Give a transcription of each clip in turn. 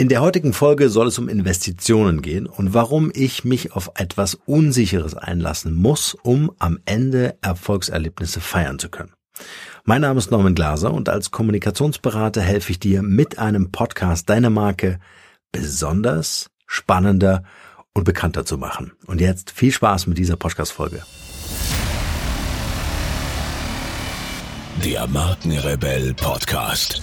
In der heutigen Folge soll es um Investitionen gehen und warum ich mich auf etwas Unsicheres einlassen muss, um am Ende Erfolgserlebnisse feiern zu können. Mein Name ist Norman Glaser und als Kommunikationsberater helfe ich dir mit einem Podcast deine Marke besonders, spannender und bekannter zu machen. Und jetzt viel Spaß mit dieser Podcast-Folge. Der Markenrebell Podcast.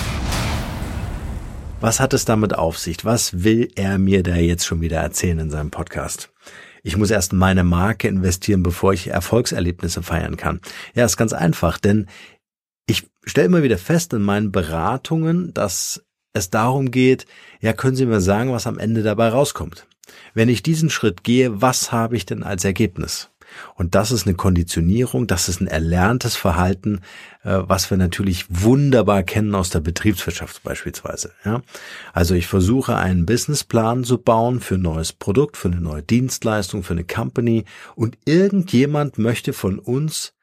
Was hat es damit auf sich? Was will er mir da jetzt schon wieder erzählen in seinem Podcast? Ich muss erst meine Marke investieren, bevor ich Erfolgserlebnisse feiern kann. Ja, ist ganz einfach, denn ich stelle immer wieder fest in meinen Beratungen, dass es darum geht, ja, können Sie mir sagen, was am Ende dabei rauskommt? Wenn ich diesen Schritt gehe, was habe ich denn als Ergebnis? Und das ist eine Konditionierung, das ist ein erlerntes Verhalten, äh, was wir natürlich wunderbar kennen aus der Betriebswirtschaft beispielsweise. Ja? Also ich versuche einen Businessplan zu bauen für ein neues Produkt, für eine neue Dienstleistung, für eine Company und irgendjemand möchte von uns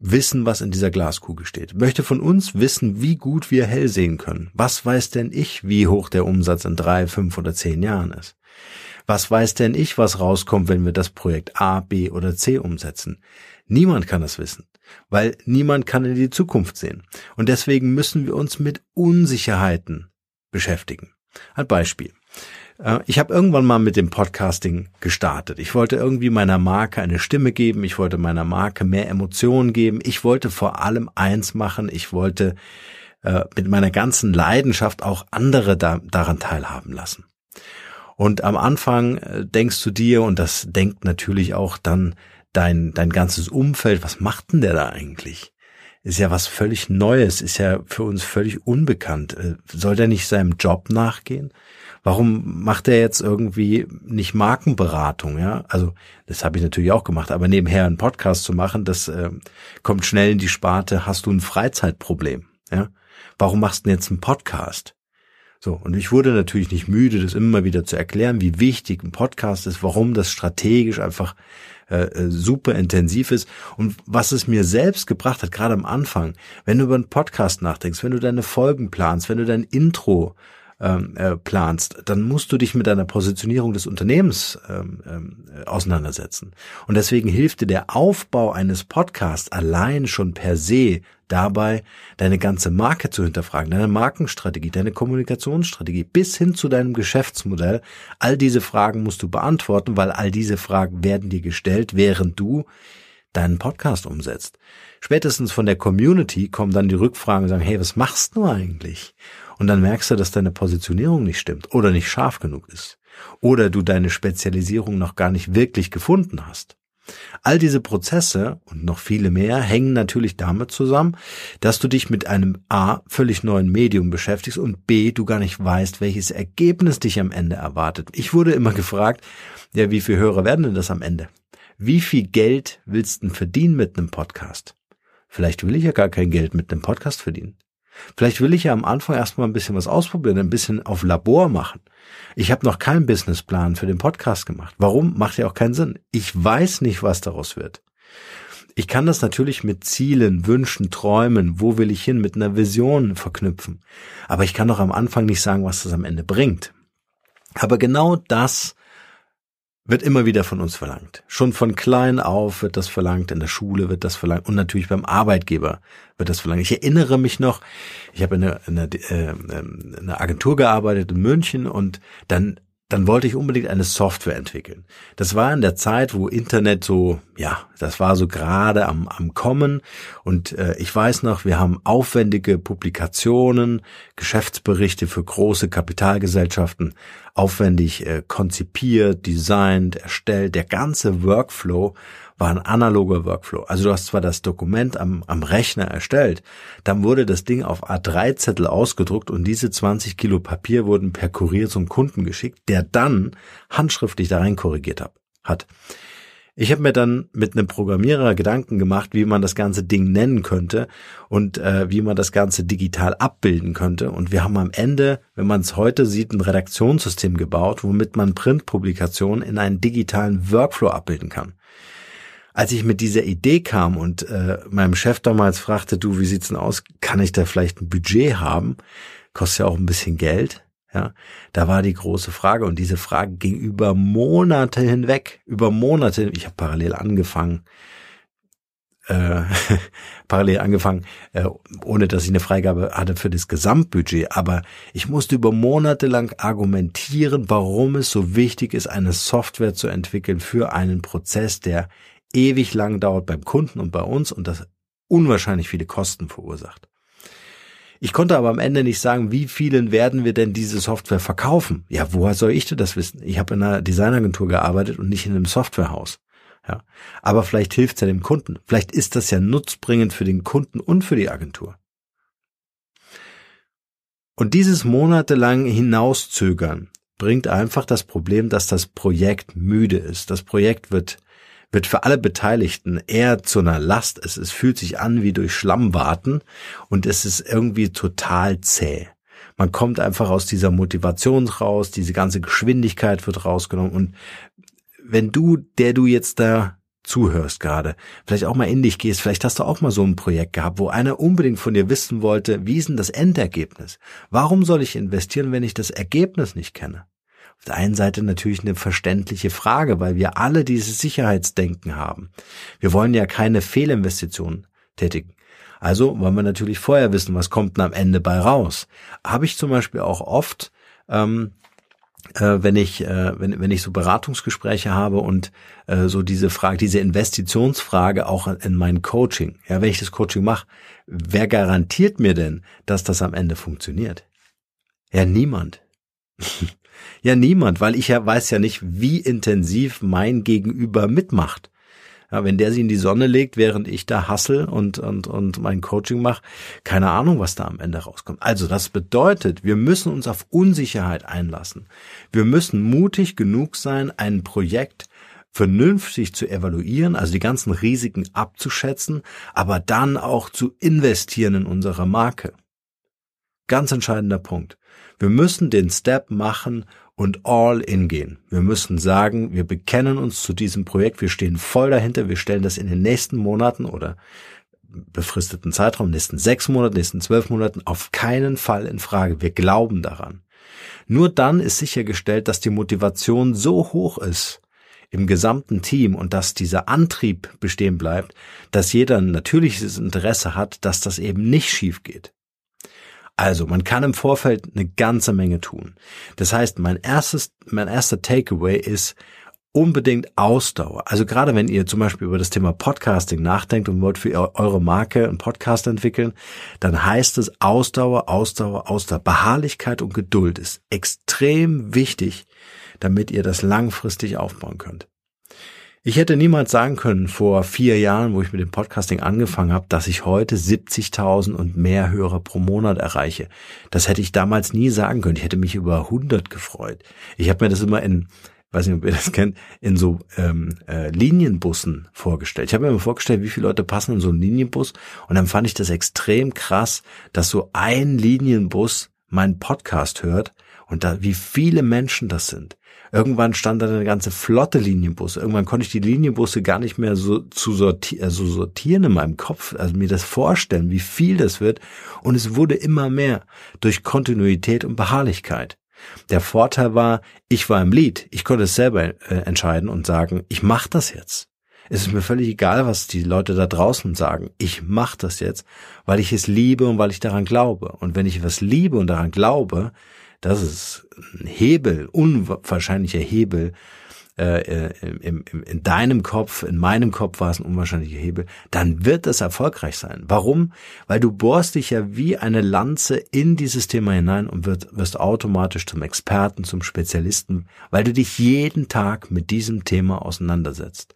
wissen, was in dieser Glaskugel steht. Möchte von uns wissen, wie gut wir hell sehen können. Was weiß denn ich, wie hoch der Umsatz in drei, fünf oder zehn Jahren ist? Was weiß denn ich, was rauskommt, wenn wir das Projekt A, B oder C umsetzen? Niemand kann das wissen, weil niemand kann in die Zukunft sehen. Und deswegen müssen wir uns mit Unsicherheiten beschäftigen. Ein Beispiel. Äh, ich habe irgendwann mal mit dem Podcasting gestartet. Ich wollte irgendwie meiner Marke eine Stimme geben. Ich wollte meiner Marke mehr Emotionen geben. Ich wollte vor allem eins machen. Ich wollte äh, mit meiner ganzen Leidenschaft auch andere da, daran teilhaben lassen. Und am Anfang äh, denkst du dir, und das denkt natürlich auch dann dein, dein ganzes Umfeld, was macht denn der da eigentlich? Ist ja was völlig Neues, ist ja für uns völlig unbekannt. Äh, soll der nicht seinem Job nachgehen? Warum macht er jetzt irgendwie nicht Markenberatung? Ja, also das habe ich natürlich auch gemacht, aber nebenher einen Podcast zu machen, das äh, kommt schnell in die Sparte. Hast du ein Freizeitproblem? Ja, warum machst du denn jetzt einen Podcast? So, und ich wurde natürlich nicht müde, das immer wieder zu erklären, wie wichtig ein Podcast ist, warum das strategisch einfach äh, äh, super intensiv ist. Und was es mir selbst gebracht hat, gerade am Anfang, wenn du über einen Podcast nachdenkst, wenn du deine Folgen planst, wenn du dein Intro ähm, äh, planst, dann musst du dich mit deiner Positionierung des Unternehmens ähm, ähm, auseinandersetzen. Und deswegen hilft dir der Aufbau eines Podcasts allein schon per se dabei, deine ganze Marke zu hinterfragen, deine Markenstrategie, deine Kommunikationsstrategie bis hin zu deinem Geschäftsmodell. All diese Fragen musst du beantworten, weil all diese Fragen werden dir gestellt, während du deinen Podcast umsetzt. Spätestens von der Community kommen dann die Rückfragen und sagen, hey, was machst du eigentlich? Und dann merkst du, dass deine Positionierung nicht stimmt oder nicht scharf genug ist. Oder du deine Spezialisierung noch gar nicht wirklich gefunden hast. All diese Prozesse und noch viele mehr hängen natürlich damit zusammen, dass du dich mit einem A völlig neuen Medium beschäftigst und B du gar nicht weißt, welches Ergebnis dich am Ende erwartet. Ich wurde immer gefragt, ja, wie viele Hörer werden denn das am Ende? Wie viel Geld willst du denn verdienen mit einem Podcast? Vielleicht will ich ja gar kein Geld mit einem Podcast verdienen. Vielleicht will ich ja am Anfang erstmal ein bisschen was ausprobieren, ein bisschen auf Labor machen. Ich habe noch keinen Businessplan für den Podcast gemacht. Warum? Macht ja auch keinen Sinn. Ich weiß nicht, was daraus wird. Ich kann das natürlich mit Zielen, Wünschen, Träumen, wo will ich hin, mit einer Vision verknüpfen. Aber ich kann doch am Anfang nicht sagen, was das am Ende bringt. Aber genau das wird immer wieder von uns verlangt. Schon von klein auf wird das verlangt, in der Schule wird das verlangt und natürlich beim Arbeitgeber wird das verlangt. Ich erinnere mich noch, ich habe in einer, in einer, äh, in einer Agentur gearbeitet in München und dann dann wollte ich unbedingt eine Software entwickeln. Das war in der Zeit, wo Internet so, ja, das war so gerade am, am Kommen. Und äh, ich weiß noch, wir haben aufwendige Publikationen, Geschäftsberichte für große Kapitalgesellschaften aufwendig äh, konzipiert, designt, erstellt. Der ganze Workflow war ein analoger Workflow. Also du hast zwar das Dokument am, am Rechner erstellt, dann wurde das Ding auf A3-Zettel ausgedruckt und diese 20 Kilo Papier wurden per Kurier zum Kunden geschickt, der dann handschriftlich da rein korrigiert hat. Ich habe mir dann mit einem Programmierer Gedanken gemacht, wie man das ganze Ding nennen könnte und äh, wie man das ganze digital abbilden könnte. Und wir haben am Ende, wenn man es heute sieht, ein Redaktionssystem gebaut, womit man Printpublikationen in einen digitalen Workflow abbilden kann. Als ich mit dieser Idee kam und äh, meinem Chef damals fragte, du, wie sieht's denn aus? Kann ich da vielleicht ein Budget haben? Kostet ja auch ein bisschen Geld. Ja, da war die große Frage und diese Frage ging über Monate hinweg, über Monate. Ich habe parallel angefangen, äh, parallel angefangen, äh, ohne dass ich eine Freigabe hatte für das Gesamtbudget. Aber ich musste über Monate lang argumentieren, warum es so wichtig ist, eine Software zu entwickeln für einen Prozess, der ewig lang dauert beim Kunden und bei uns und das unwahrscheinlich viele Kosten verursacht. Ich konnte aber am Ende nicht sagen, wie vielen werden wir denn diese Software verkaufen? Ja, woher soll ich denn das wissen? Ich habe in einer Designagentur gearbeitet und nicht in einem Softwarehaus. Ja, aber vielleicht hilft es ja dem Kunden. Vielleicht ist das ja nutzbringend für den Kunden und für die Agentur. Und dieses monatelang hinauszögern bringt einfach das Problem, dass das Projekt müde ist. Das Projekt wird wird für alle Beteiligten eher zu einer Last. Es, es fühlt sich an wie durch Schlamm warten und es ist irgendwie total zäh. Man kommt einfach aus dieser Motivation raus, diese ganze Geschwindigkeit wird rausgenommen und wenn du, der du jetzt da zuhörst gerade, vielleicht auch mal in dich gehst, vielleicht hast du auch mal so ein Projekt gehabt, wo einer unbedingt von dir wissen wollte, wie ist denn das Endergebnis? Warum soll ich investieren, wenn ich das Ergebnis nicht kenne? Auf der einen Seite natürlich eine verständliche Frage, weil wir alle dieses Sicherheitsdenken haben. Wir wollen ja keine Fehlinvestitionen tätigen. Also wollen wir natürlich vorher wissen, was kommt denn am Ende bei raus. Habe ich zum Beispiel auch oft, ähm, äh, wenn ich äh, wenn, wenn ich so Beratungsgespräche habe und äh, so diese Frage, diese Investitionsfrage auch in mein Coaching. Ja, wenn ich das Coaching mache, wer garantiert mir denn, dass das am Ende funktioniert? Ja, niemand. Ja, niemand, weil ich ja weiß ja nicht, wie intensiv mein Gegenüber mitmacht. Ja, wenn der sie in die Sonne legt, während ich da hassel und, und, und mein Coaching mache, keine Ahnung, was da am Ende rauskommt. Also das bedeutet, wir müssen uns auf Unsicherheit einlassen. Wir müssen mutig genug sein, ein Projekt vernünftig zu evaluieren, also die ganzen Risiken abzuschätzen, aber dann auch zu investieren in unsere Marke. Ganz entscheidender Punkt. Wir müssen den Step machen und all in gehen. Wir müssen sagen, wir bekennen uns zu diesem Projekt, wir stehen voll dahinter, wir stellen das in den nächsten Monaten oder befristeten Zeitraum, nächsten sechs Monaten, nächsten zwölf Monaten auf keinen Fall in Frage. Wir glauben daran. Nur dann ist sichergestellt, dass die Motivation so hoch ist im gesamten Team und dass dieser Antrieb bestehen bleibt, dass jeder ein natürliches Interesse hat, dass das eben nicht schief geht. Also, man kann im Vorfeld eine ganze Menge tun. Das heißt, mein erstes, mein erster Takeaway ist unbedingt Ausdauer. Also gerade wenn ihr zum Beispiel über das Thema Podcasting nachdenkt und wollt für eure Marke einen Podcast entwickeln, dann heißt es Ausdauer, Ausdauer, Ausdauer. Beharrlichkeit und Geduld ist extrem wichtig, damit ihr das langfristig aufbauen könnt. Ich hätte niemals sagen können vor vier Jahren, wo ich mit dem Podcasting angefangen habe, dass ich heute 70.000 und mehr Hörer pro Monat erreiche. Das hätte ich damals nie sagen können. Ich hätte mich über 100 gefreut. Ich habe mir das immer in, weiß nicht, ob ihr das kennt, in so ähm, äh, Linienbussen vorgestellt. Ich habe mir immer vorgestellt, wie viele Leute passen in so einen Linienbus. Und dann fand ich das extrem krass, dass so ein Linienbus meinen Podcast hört und da, wie viele Menschen das sind. Irgendwann stand da eine ganze Flotte Linienbusse. Irgendwann konnte ich die Linienbusse gar nicht mehr so zu sortieren, also sortieren in meinem Kopf, also mir das vorstellen, wie viel das wird. Und es wurde immer mehr durch Kontinuität und Beharrlichkeit. Der Vorteil war, ich war im Lied. Ich konnte es selber äh, entscheiden und sagen, ich mache das jetzt. Es ist mir völlig egal, was die Leute da draußen sagen. Ich mache das jetzt, weil ich es liebe und weil ich daran glaube. Und wenn ich was liebe und daran glaube, das ist ein Hebel, unwahrscheinlicher Hebel, äh, äh im, im, in deinem Kopf, in meinem Kopf war es ein unwahrscheinlicher Hebel, dann wird es erfolgreich sein. Warum? Weil du bohrst dich ja wie eine Lanze in dieses Thema hinein und wirst, wirst automatisch zum Experten, zum Spezialisten, weil du dich jeden Tag mit diesem Thema auseinandersetzt.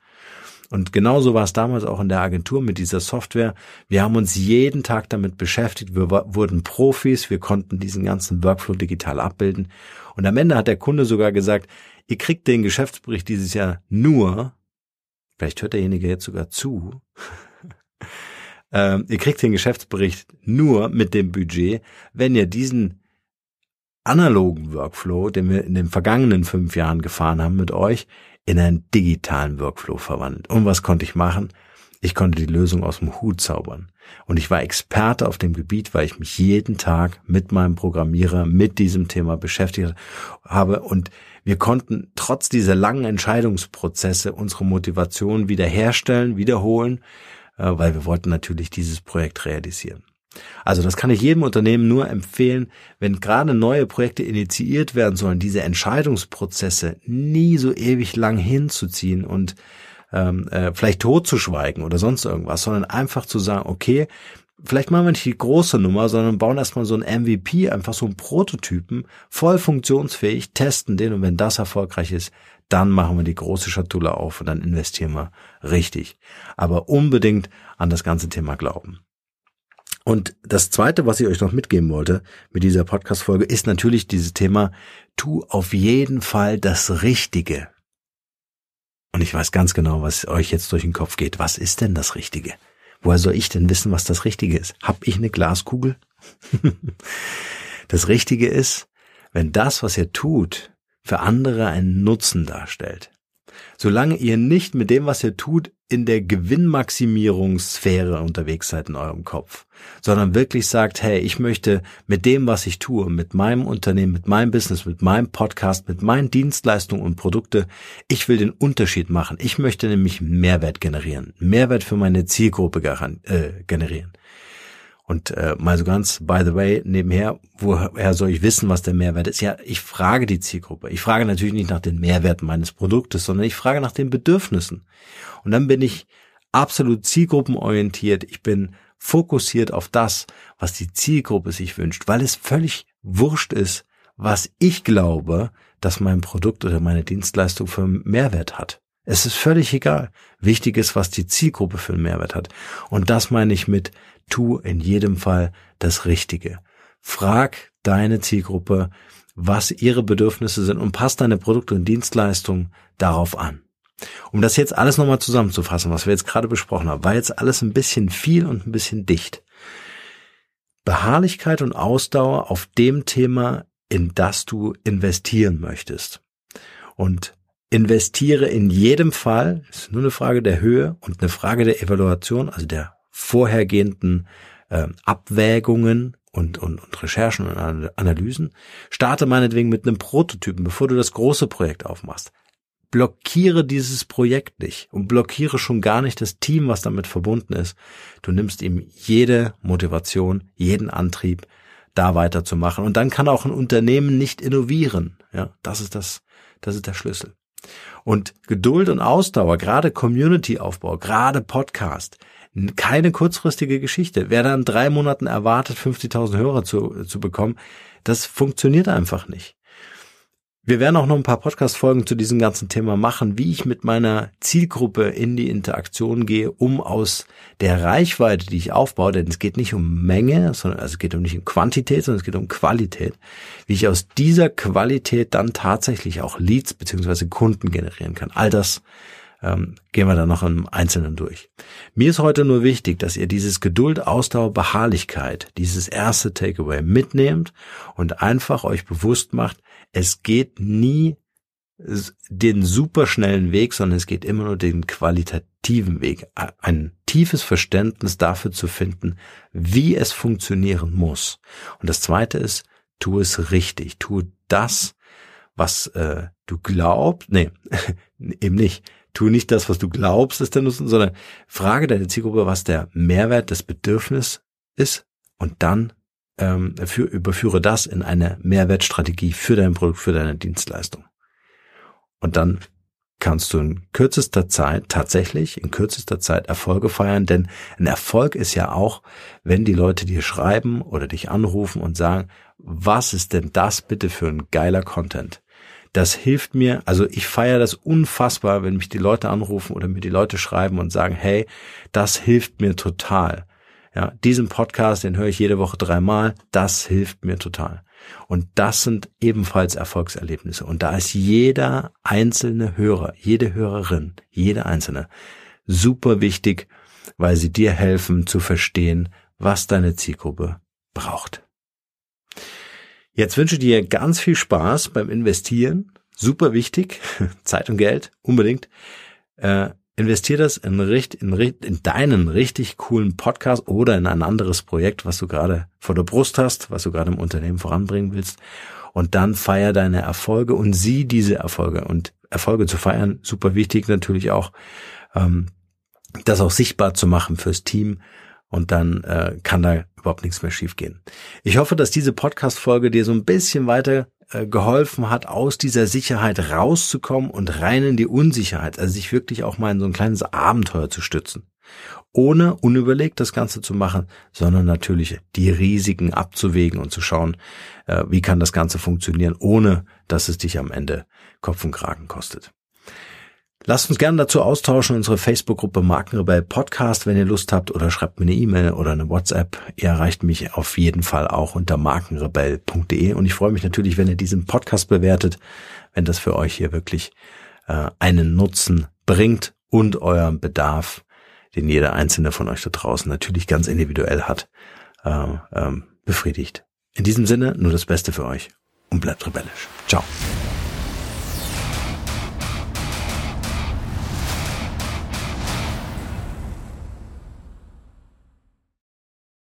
Und genauso war es damals auch in der Agentur mit dieser Software. Wir haben uns jeden Tag damit beschäftigt. Wir wurden Profis. Wir konnten diesen ganzen Workflow digital abbilden. Und am Ende hat der Kunde sogar gesagt, ihr kriegt den Geschäftsbericht dieses Jahr nur, vielleicht hört derjenige jetzt sogar zu, ähm, ihr kriegt den Geschäftsbericht nur mit dem Budget, wenn ihr diesen analogen Workflow, den wir in den vergangenen fünf Jahren gefahren haben mit euch, in einen digitalen Workflow verwandelt. Und was konnte ich machen? Ich konnte die Lösung aus dem Hut zaubern. Und ich war Experte auf dem Gebiet, weil ich mich jeden Tag mit meinem Programmierer mit diesem Thema beschäftigt habe. Und wir konnten trotz dieser langen Entscheidungsprozesse unsere Motivation wiederherstellen, wiederholen, äh, weil wir wollten natürlich dieses Projekt realisieren. Also das kann ich jedem Unternehmen nur empfehlen, wenn gerade neue Projekte initiiert werden sollen, diese Entscheidungsprozesse nie so ewig lang hinzuziehen und ähm, äh, vielleicht totzuschweigen oder sonst irgendwas, sondern einfach zu sagen, okay, vielleicht machen wir nicht die große Nummer, sondern bauen erstmal so ein MVP, einfach so einen Prototypen, voll funktionsfähig, testen den und wenn das erfolgreich ist, dann machen wir die große Schatulle auf und dann investieren wir richtig. Aber unbedingt an das ganze Thema glauben. Und das zweite, was ich euch noch mitgeben wollte mit dieser Podcast-Folge, ist natürlich dieses Thema, tu auf jeden Fall das Richtige. Und ich weiß ganz genau, was euch jetzt durch den Kopf geht. Was ist denn das Richtige? Woher soll ich denn wissen, was das Richtige ist? Hab ich eine Glaskugel? das Richtige ist, wenn das, was ihr tut, für andere einen Nutzen darstellt. Solange ihr nicht mit dem, was ihr tut, in der Gewinnmaximierungssphäre unterwegs seid in eurem Kopf, sondern wirklich sagt, hey, ich möchte mit dem, was ich tue, mit meinem Unternehmen, mit meinem Business, mit meinem Podcast, mit meinen Dienstleistungen und Produkte, ich will den Unterschied machen. Ich möchte nämlich Mehrwert generieren, Mehrwert für meine Zielgruppe äh, generieren. Und äh, mal so ganz, by the way, nebenher, woher soll ich wissen, was der Mehrwert ist? Ja, ich frage die Zielgruppe. Ich frage natürlich nicht nach den Mehrwerten meines Produktes, sondern ich frage nach den Bedürfnissen. Und dann bin ich absolut zielgruppenorientiert. Ich bin fokussiert auf das, was die Zielgruppe sich wünscht, weil es völlig wurscht ist, was ich glaube, dass mein Produkt oder meine Dienstleistung für Mehrwert hat. Es ist völlig egal. Wichtig ist, was die Zielgruppe für einen Mehrwert hat. Und das meine ich mit, tu in jedem Fall das Richtige. Frag deine Zielgruppe, was ihre Bedürfnisse sind und passt deine Produkte und Dienstleistungen darauf an. Um das jetzt alles nochmal zusammenzufassen, was wir jetzt gerade besprochen haben, war jetzt alles ein bisschen viel und ein bisschen dicht. Beharrlichkeit und Ausdauer auf dem Thema, in das du investieren möchtest. Und investiere in jedem Fall, ist nur eine Frage der Höhe und eine Frage der Evaluation, also der vorhergehenden äh, Abwägungen und, und, und Recherchen und Analysen. Starte meinetwegen mit einem Prototypen, bevor du das große Projekt aufmachst. Blockiere dieses Projekt nicht und blockiere schon gar nicht das Team, was damit verbunden ist. Du nimmst ihm jede Motivation, jeden Antrieb, da weiterzumachen. Und dann kann auch ein Unternehmen nicht innovieren. Ja, das ist das, das ist der Schlüssel. Und Geduld und Ausdauer, gerade Community-Aufbau, gerade Podcast, keine kurzfristige Geschichte. Wer dann drei Monaten erwartet, 50.000 Hörer zu, zu bekommen, das funktioniert einfach nicht. Wir werden auch noch ein paar Podcast-Folgen zu diesem ganzen Thema machen, wie ich mit meiner Zielgruppe in die Interaktion gehe, um aus der Reichweite, die ich aufbaue, denn es geht nicht um Menge, sondern also es geht um nicht um Quantität, sondern es geht um Qualität, wie ich aus dieser Qualität dann tatsächlich auch Leads beziehungsweise Kunden generieren kann. All das ähm, gehen wir dann noch im Einzelnen durch. Mir ist heute nur wichtig, dass ihr dieses Geduld, Ausdauer, Beharrlichkeit, dieses erste Takeaway mitnehmt und einfach euch bewusst macht, es geht nie den superschnellen Weg, sondern es geht immer nur den qualitativen Weg. Ein tiefes Verständnis dafür zu finden, wie es funktionieren muss. Und das zweite ist, tu es richtig. Tu das, was äh, du glaubst. Nee, eben nicht. Tu nicht das, was du glaubst, ist der Nutzen, sondern frage deine Zielgruppe, was der Mehrwert des Bedürfnisses ist und dann ähm, für, überführe das in eine Mehrwertstrategie für dein Produkt, für deine Dienstleistung. Und dann kannst du in kürzester Zeit tatsächlich in kürzester Zeit Erfolge feiern, denn ein Erfolg ist ja auch, wenn die Leute dir schreiben oder dich anrufen und sagen, was ist denn das bitte für ein geiler Content? Das hilft mir, also ich feiere das unfassbar, wenn mich die Leute anrufen oder mir die Leute schreiben und sagen, hey, das hilft mir total. Ja, diesen Podcast, den höre ich jede Woche dreimal, das hilft mir total. Und das sind ebenfalls Erfolgserlebnisse. Und da ist jeder einzelne Hörer, jede Hörerin, jede einzelne super wichtig, weil sie dir helfen zu verstehen, was deine Zielgruppe braucht. Jetzt wünsche dir ganz viel Spaß beim Investieren. Super wichtig. Zeit und Geld. Unbedingt. Äh, investier das in, in, in deinen richtig coolen Podcast oder in ein anderes Projekt, was du gerade vor der Brust hast, was du gerade im Unternehmen voranbringen willst. Und dann feier deine Erfolge und sieh diese Erfolge. Und Erfolge zu feiern, super wichtig natürlich auch, ähm, das auch sichtbar zu machen fürs Team und dann äh, kann da überhaupt nichts mehr schiefgehen. Ich hoffe, dass diese Podcast-Folge dir so ein bisschen weiter äh, geholfen hat, aus dieser Sicherheit rauszukommen und rein in die Unsicherheit, also sich wirklich auch mal in so ein kleines Abenteuer zu stützen. Ohne unüberlegt das Ganze zu machen, sondern natürlich die Risiken abzuwägen und zu schauen, äh, wie kann das Ganze funktionieren, ohne dass es dich am Ende Kopf und Kragen kostet. Lasst uns gerne dazu austauschen, unsere Facebook-Gruppe Markenrebell Podcast, wenn ihr Lust habt, oder schreibt mir eine E-Mail oder eine WhatsApp. Ihr erreicht mich auf jeden Fall auch unter markenrebell.de und ich freue mich natürlich, wenn ihr diesen Podcast bewertet, wenn das für euch hier wirklich äh, einen Nutzen bringt und euren Bedarf, den jeder einzelne von euch da draußen natürlich ganz individuell hat, äh, ähm, befriedigt. In diesem Sinne nur das Beste für euch und bleibt rebellisch. Ciao.